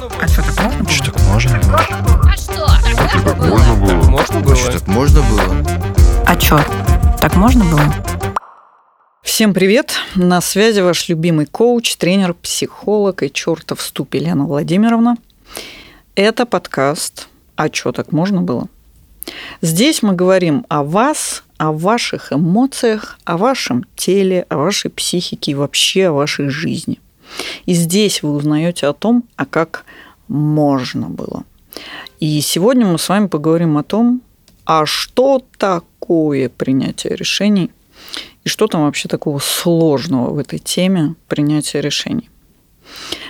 А что, так можно было? Что так можно было? А что? Так можно было? Можно было? Что так можно было? А что, так можно было? Всем привет! На связи ваш любимый коуч, тренер, психолог и чертов ступ Елена Владимировна. Это подкаст «А чё так можно было?». Здесь мы говорим о вас, о ваших эмоциях, о вашем теле, о вашей психике и вообще о вашей жизни. И здесь вы узнаете о том, а как можно было. И сегодня мы с вами поговорим о том, а что такое принятие решений и что там вообще такого сложного в этой теме принятия решений.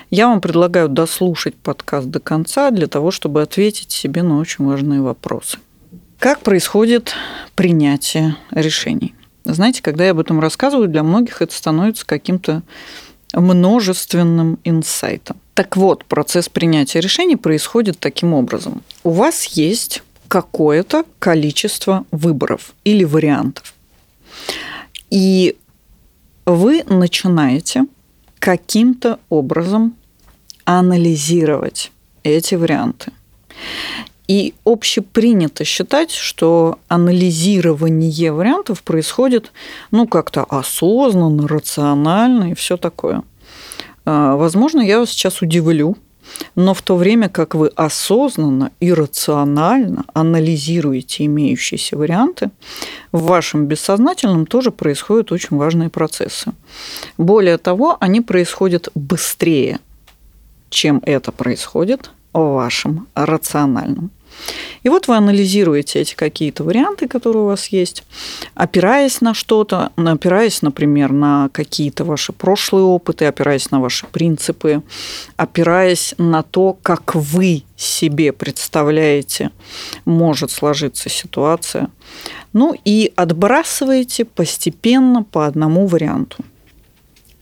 Я вам предлагаю дослушать подкаст до конца для того, чтобы ответить себе на очень важные вопросы. Как происходит принятие решений? Знаете, когда я об этом рассказываю, для многих это становится каким-то множественным инсайтом. Так вот, процесс принятия решений происходит таким образом. У вас есть какое-то количество выборов или вариантов. И вы начинаете каким-то образом анализировать эти варианты. И общепринято считать, что анализирование вариантов происходит ну, как-то осознанно, рационально и все такое. А, возможно, я вас сейчас удивлю, но в то время как вы осознанно и рационально анализируете имеющиеся варианты, в вашем бессознательном тоже происходят очень важные процессы. Более того, они происходят быстрее, чем это происходит в вашем рациональном. И вот вы анализируете эти какие-то варианты, которые у вас есть, опираясь на что-то, опираясь, например, на какие-то ваши прошлые опыты, опираясь на ваши принципы, опираясь на то, как вы себе представляете, может сложиться ситуация. Ну и отбрасываете постепенно по одному варианту.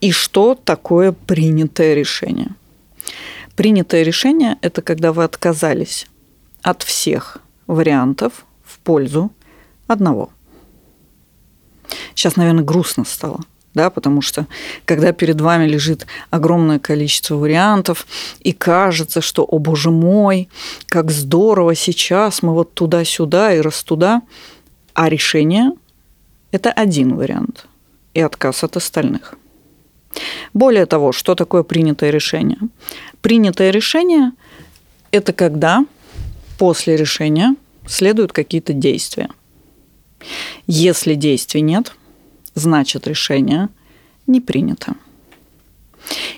И что такое принятое решение? Принятое решение – это когда вы отказались от всех вариантов в пользу одного. Сейчас, наверное, грустно стало, да, потому что когда перед вами лежит огромное количество вариантов, и кажется, что, о боже мой, как здорово сейчас мы вот туда-сюда и раз туда, а решение – это один вариант и отказ от остальных. Более того, что такое принятое решение? Принятое решение – это когда после решения следуют какие-то действия. Если действий нет, значит решение не принято.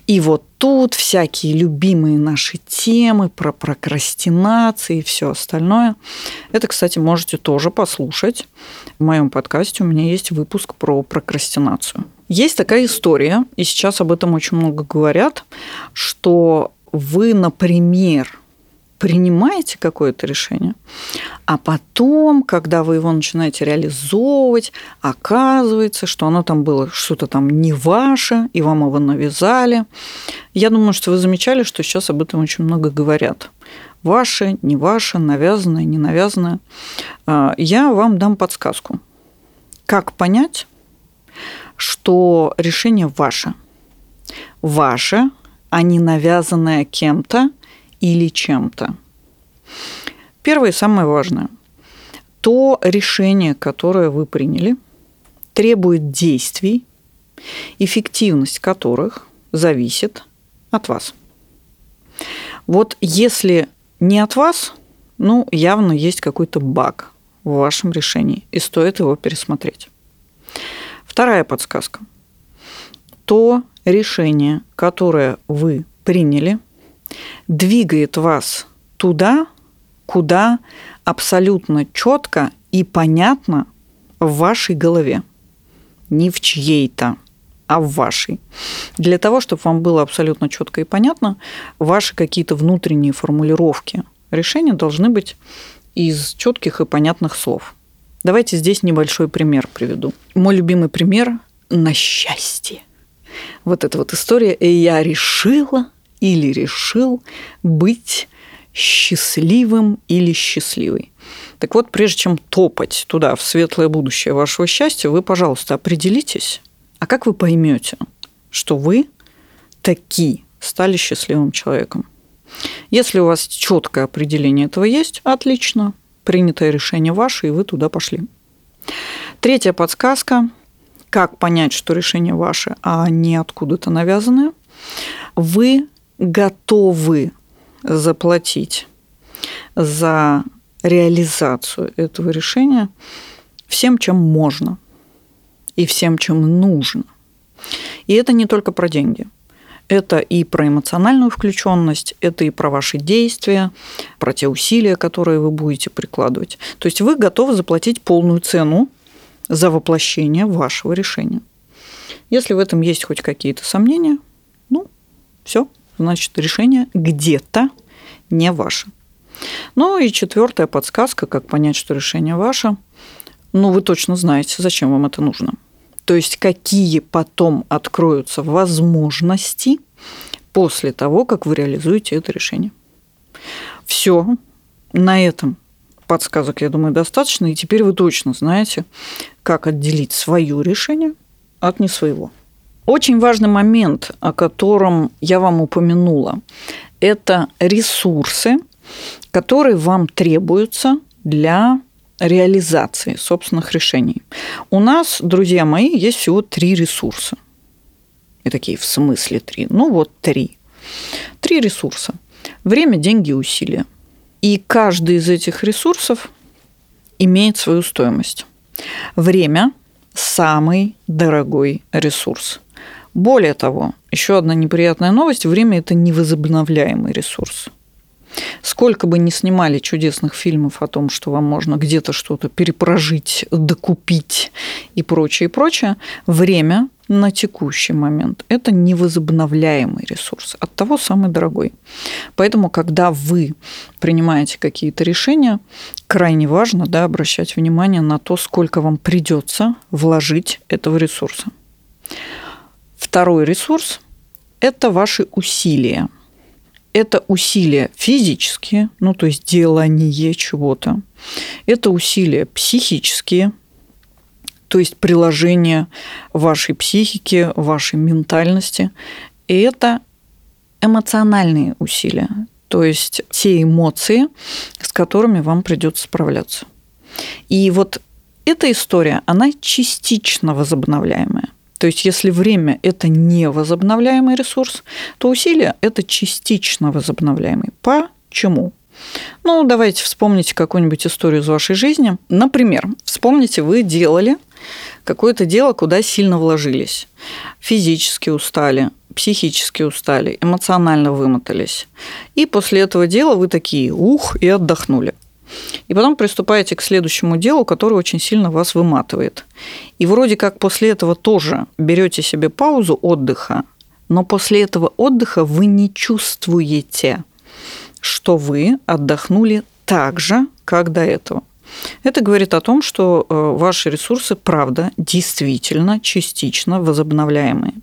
И вот тут всякие любимые наши темы про прокрастинации и все остальное. Это, кстати, можете тоже послушать. В моем подкасте у меня есть выпуск про прокрастинацию. Есть такая история, и сейчас об этом очень много говорят, что вы, например, принимаете какое-то решение, а потом, когда вы его начинаете реализовывать, оказывается, что оно там было что-то там не ваше, и вам его навязали. Я думаю, что вы замечали, что сейчас об этом очень много говорят. Ваше, не ваше, навязанное, не навязанное. А, я вам дам подсказку. Как понять, что решение ваше? Ваше, а не навязанное кем-то или чем-то. Первое и самое важное. То решение, которое вы приняли, требует действий, эффективность которых зависит от вас. Вот если не от вас, ну, явно есть какой-то баг в вашем решении, и стоит его пересмотреть. Вторая подсказка. То решение, которое вы приняли – двигает вас туда, куда абсолютно четко и понятно в вашей голове. Не в чьей-то, а в вашей. Для того, чтобы вам было абсолютно четко и понятно, ваши какие-то внутренние формулировки решения должны быть из четких и понятных слов. Давайте здесь небольшой пример приведу. Мой любимый пример на счастье. Вот эта вот история. Я решила, или решил быть счастливым или счастливой. Так вот, прежде чем топать туда, в светлое будущее вашего счастья, вы, пожалуйста, определитесь, а как вы поймете, что вы таки стали счастливым человеком? Если у вас четкое определение этого есть, отлично. Принятое решение ваше, и вы туда пошли. Третья подсказка. Как понять, что решение ваше, а не откуда-то навязанное? Вы готовы заплатить за реализацию этого решения всем, чем можно и всем, чем нужно. И это не только про деньги. Это и про эмоциональную включенность, это и про ваши действия, про те усилия, которые вы будете прикладывать. То есть вы готовы заплатить полную цену за воплощение вашего решения. Если в этом есть хоть какие-то сомнения, ну, все, значит, решение где-то не ваше. Ну и четвертая подсказка, как понять, что решение ваше. Ну, вы точно знаете, зачем вам это нужно. То есть какие потом откроются возможности после того, как вы реализуете это решение. Все. На этом подсказок, я думаю, достаточно. И теперь вы точно знаете, как отделить свое решение от не своего. Очень важный момент, о котором я вам упомянула, это ресурсы, которые вам требуются для реализации собственных решений. У нас, друзья мои, есть всего три ресурса. И такие, в смысле три? Ну вот три. Три ресурса. Время, деньги усилия. И каждый из этих ресурсов имеет свою стоимость. Время – самый дорогой ресурс. Более того, еще одна неприятная новость – время – это невозобновляемый ресурс. Сколько бы ни снимали чудесных фильмов о том, что вам можно где-то что-то перепрожить, докупить и прочее, и прочее, время на текущий момент – это невозобновляемый ресурс, от того самый дорогой. Поэтому, когда вы принимаете какие-то решения, крайне важно да, обращать внимание на то, сколько вам придется вложить этого ресурса. Второй ресурс – это ваши усилия – это усилия физические, ну то есть делание чего-то. Это усилия психические, то есть приложение вашей психики, вашей ментальности. И это эмоциональные усилия, то есть те эмоции, с которыми вам придется справляться. И вот эта история, она частично возобновляемая. То есть, если время – это не возобновляемый ресурс, то усилия – это частично возобновляемый. Почему? Ну, давайте вспомните какую-нибудь историю из вашей жизни. Например, вспомните, вы делали какое-то дело, куда сильно вложились. Физически устали, психически устали, эмоционально вымотались. И после этого дела вы такие ух и отдохнули. И потом приступаете к следующему делу, которое очень сильно вас выматывает. И вроде как после этого тоже берете себе паузу отдыха, но после этого отдыха вы не чувствуете, что вы отдохнули так же, как до этого. Это говорит о том, что э, ваши ресурсы, правда, действительно частично возобновляемые.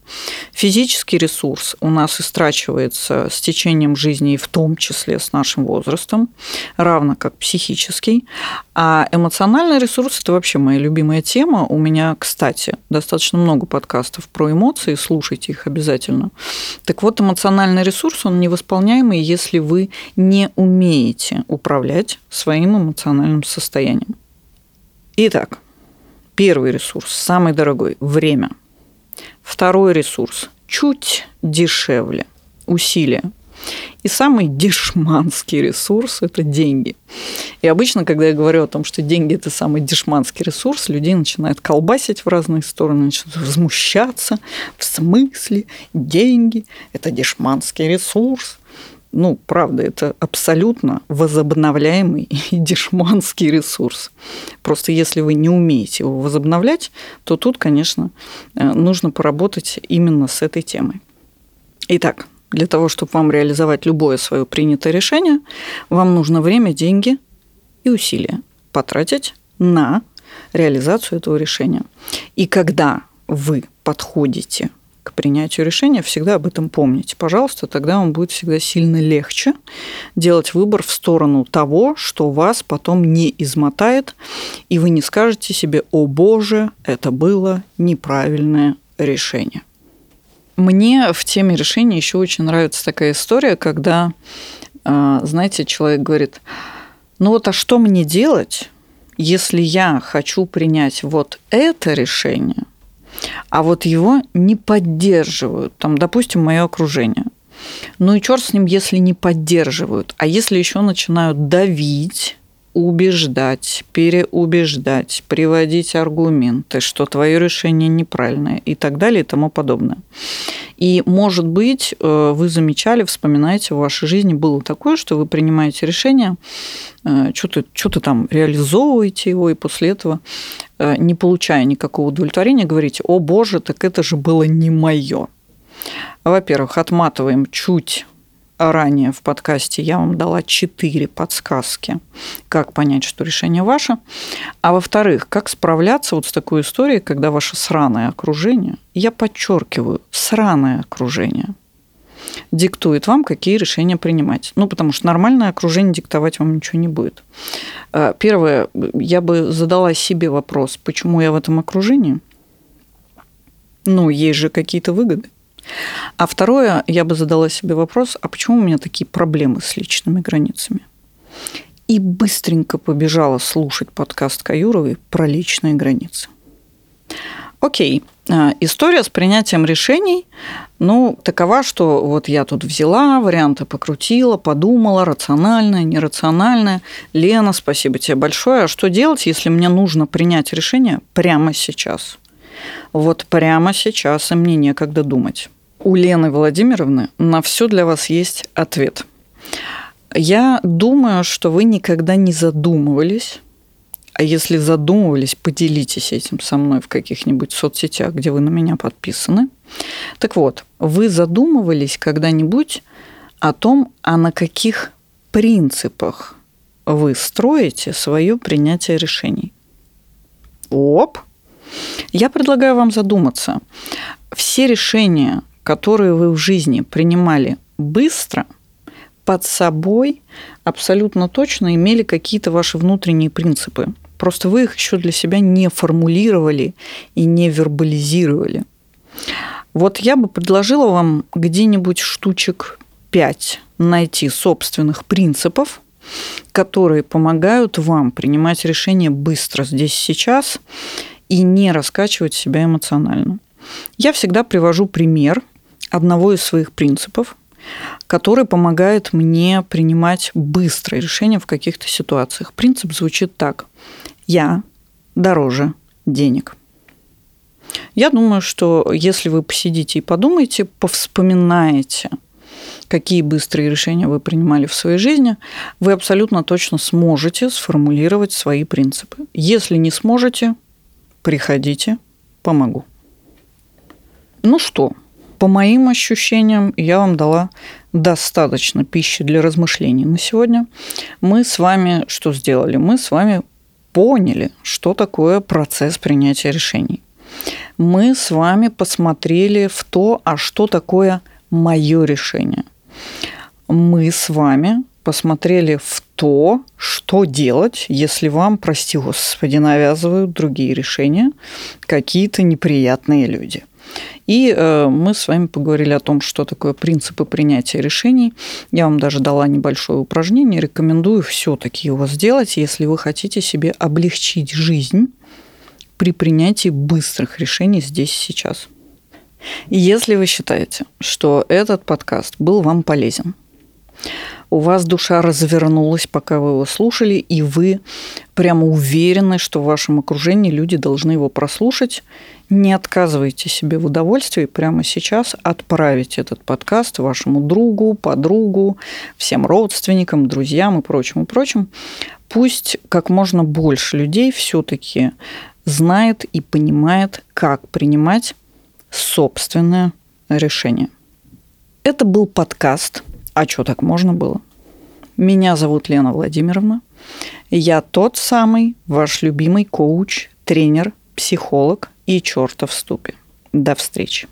Физический ресурс у нас истрачивается с течением жизни и в том числе с нашим возрастом, равно как психический. А эмоциональный ресурс – это вообще моя любимая тема. У меня, кстати, достаточно много подкастов про эмоции, слушайте их обязательно. Так вот, эмоциональный ресурс, он невосполняемый, если вы не умеете управлять своим эмоциональным состоянием. Итак, первый ресурс, самый дорогой – время. Второй ресурс – чуть дешевле – усилия. И самый дешманский ресурс – это деньги. И обычно, когда я говорю о том, что деньги – это самый дешманский ресурс, людей начинают колбасить в разные стороны, начинают возмущаться. В смысле? Деньги – это дешманский ресурс. Ну, правда, это абсолютно возобновляемый и дешманский ресурс. Просто если вы не умеете его возобновлять, то тут, конечно, э, нужно поработать именно с этой темой. Итак, для того, чтобы вам реализовать любое свое принятое решение, вам нужно время, деньги и усилия потратить на реализацию этого решения. И когда вы подходите к принятию решения, всегда об этом помните. Пожалуйста, тогда вам будет всегда сильно легче делать выбор в сторону того, что вас потом не измотает, и вы не скажете себе, о боже, это было неправильное решение. Мне в теме решения еще очень нравится такая история, когда А, знаете, человек говорит, ну вот а что мне делать, если я хочу принять вот это решение, а вот его не поддерживают, там, допустим, мое окружение. Ну и черт с ним, если не поддерживают. А если еще начинают давить, убеждать, переубеждать, приводить аргументы, что твое решение неправильное и так далее и тому подобное. И, может быть, э, вы замечали, вспоминаете, в вашей жизни было такое, что вы принимаете решение, э, что-то что там реализовываете его, и после этого, э, не получая никакого удовлетворения, говорите, о боже, так это же было не мое. Во-первых, отматываем чуть ранее в подкасте я вам дала четыре подсказки, как понять, что решение ваше. А во-вторых, как справляться вот с такой историей, когда ваше сраное окружение, я подчеркиваю, сраное окружение, диктует вам, какие решения принимать. Ну, потому что нормальное окружение диктовать вам ничего не будет. Э, первое, я бы задала себе вопрос, почему я в этом окружении? Ну, есть же какие-то выгоды. А второе, я бы задала себе вопрос, а почему у меня такие проблемы с личными границами? И быстренько побежала слушать подкаст Каюровой про личные границы. Окей, а, история с принятием решений, ну, такова, что вот я тут взяла, варианты покрутила, подумала, рациональное, нерациональное. Лена, спасибо тебе большое. А что делать, если мне нужно принять решение прямо сейчас? Вот прямо сейчас, и мне некогда думать у Лены Владимировны на все для вас есть ответ. Я думаю, что вы никогда не задумывались, а если задумывались, поделитесь этим со мной в каких-нибудь соцсетях, где вы на меня подписаны. Так вот, вы задумывались когда-нибудь о том, а на каких принципах вы строите свое принятие решений? Оп! Я предлагаю вам задуматься. Все решения, которые вы в жизни принимали быстро, под собой абсолютно точно имели какие-то ваши внутренние принципы. Просто вы их еще для себя не формулировали и не вербализировали. Вот я бы предложила вам где-нибудь штучек 5 найти собственных принципов, которые помогают вам принимать решения быстро здесь сейчас и не раскачивать себя эмоционально. Я всегда привожу пример – одного из своих принципов, который помогает мне принимать быстрые решения в каких-то ситуациях. Принцип звучит так. Я дороже денег. Я думаю, что если вы посидите и подумаете, повспоминаете, какие быстрые решения вы принимали в своей жизни, вы абсолютно точно сможете сформулировать свои принципы. Если не сможете, приходите, помогу. Ну что, по моим ощущениям, я вам дала достаточно пищи для размышлений на сегодня. Мы с вами что сделали? Мы с вами поняли, что такое процесс принятия решений. Мы с вами посмотрели в то, а что такое мое решение. Мы с вами посмотрели в то, что делать, если вам, прости господи, навязывают другие решения какие-то неприятные люди – и э, мы с вами поговорили о том, что такое принципы принятия решений. Я вам даже дала небольшое упражнение. Рекомендую все-таки его сделать, если вы хотите себе облегчить жизнь при принятии быстрых решений здесь и сейчас. Если вы считаете, что этот подкаст был вам полезен, у вас душа развернулась, пока вы его слушали, и вы прямо уверены, что в вашем окружении люди должны его прослушать. Не отказывайте себе в удовольствии прямо сейчас отправить этот подкаст вашему другу, подругу, всем родственникам, друзьям и прочим, и прочим. Пусть как можно больше людей все-таки знает и понимает, как принимать собственное решение. Это был подкаст – а что, так можно было? Меня зовут Лена Владимировна. Я тот самый ваш любимый коуч, тренер, психолог и чертов ступе. До встречи.